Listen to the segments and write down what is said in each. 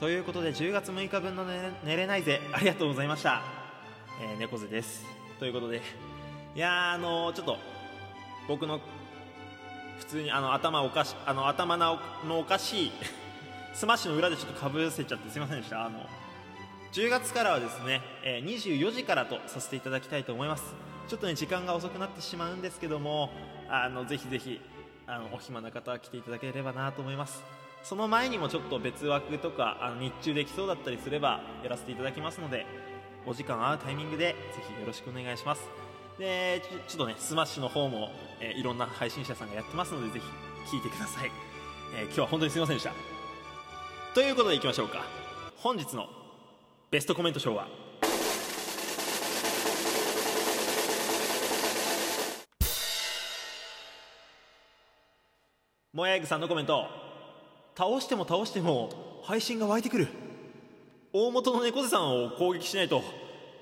ということで10月6日分の寝寝れないぜありがとうございました、えー、猫背です。ということでいやあのー、ちょっと僕の普通にあの頭おかしあの頭のおかしい スマッシュの裏でちょっとかぶせちゃってすいませんでした。あの10月からはですね、えー、24時からとさせていただきたいと思います。ちょっとね時間が遅くなってしまうんですけどもあのぜひぜひあのお暇な方は来ていただければなと思います。その前にもちょっと別枠とかあの日中できそうだったりすればやらせていただきますのでお時間合うタイミングでぜひよろしくお願いします。でちょっとねスマッシュの方も、えー、いろんな配信者さんがやってますのでぜひ聞いてください、えー、今日は本当にすいませんでした。ということでいきましょうか。本日のベストコメント賞は。もやエグさんのコメント。倒しても倒しても配信が湧いてくる。大元の猫背さんを攻撃しないと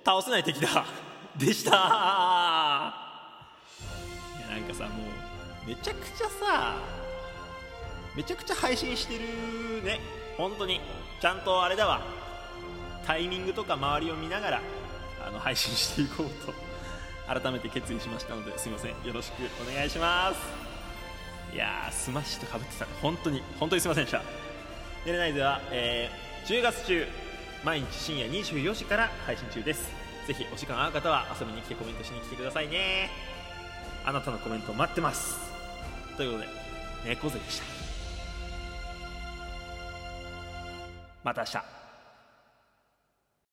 倒せない敵だ。でした。いやなんかさもうめちゃくちゃさめちゃくちゃ配信してるね。本当に。ちゃんとあれだわ。タイミングとか周りを見ながらあの配信していこうと改めて決意しましたのですいません。よろしくお願いします。いやースマッシュとかぶってた本当に。本当にすいませんでした。寝れないでは、えー、10月中毎日深夜24時から配信中です。ぜひお時間合う方は遊びに来てコメントしに来てくださいね。あなたのコメント待ってます。ということで猫背でした。また明日。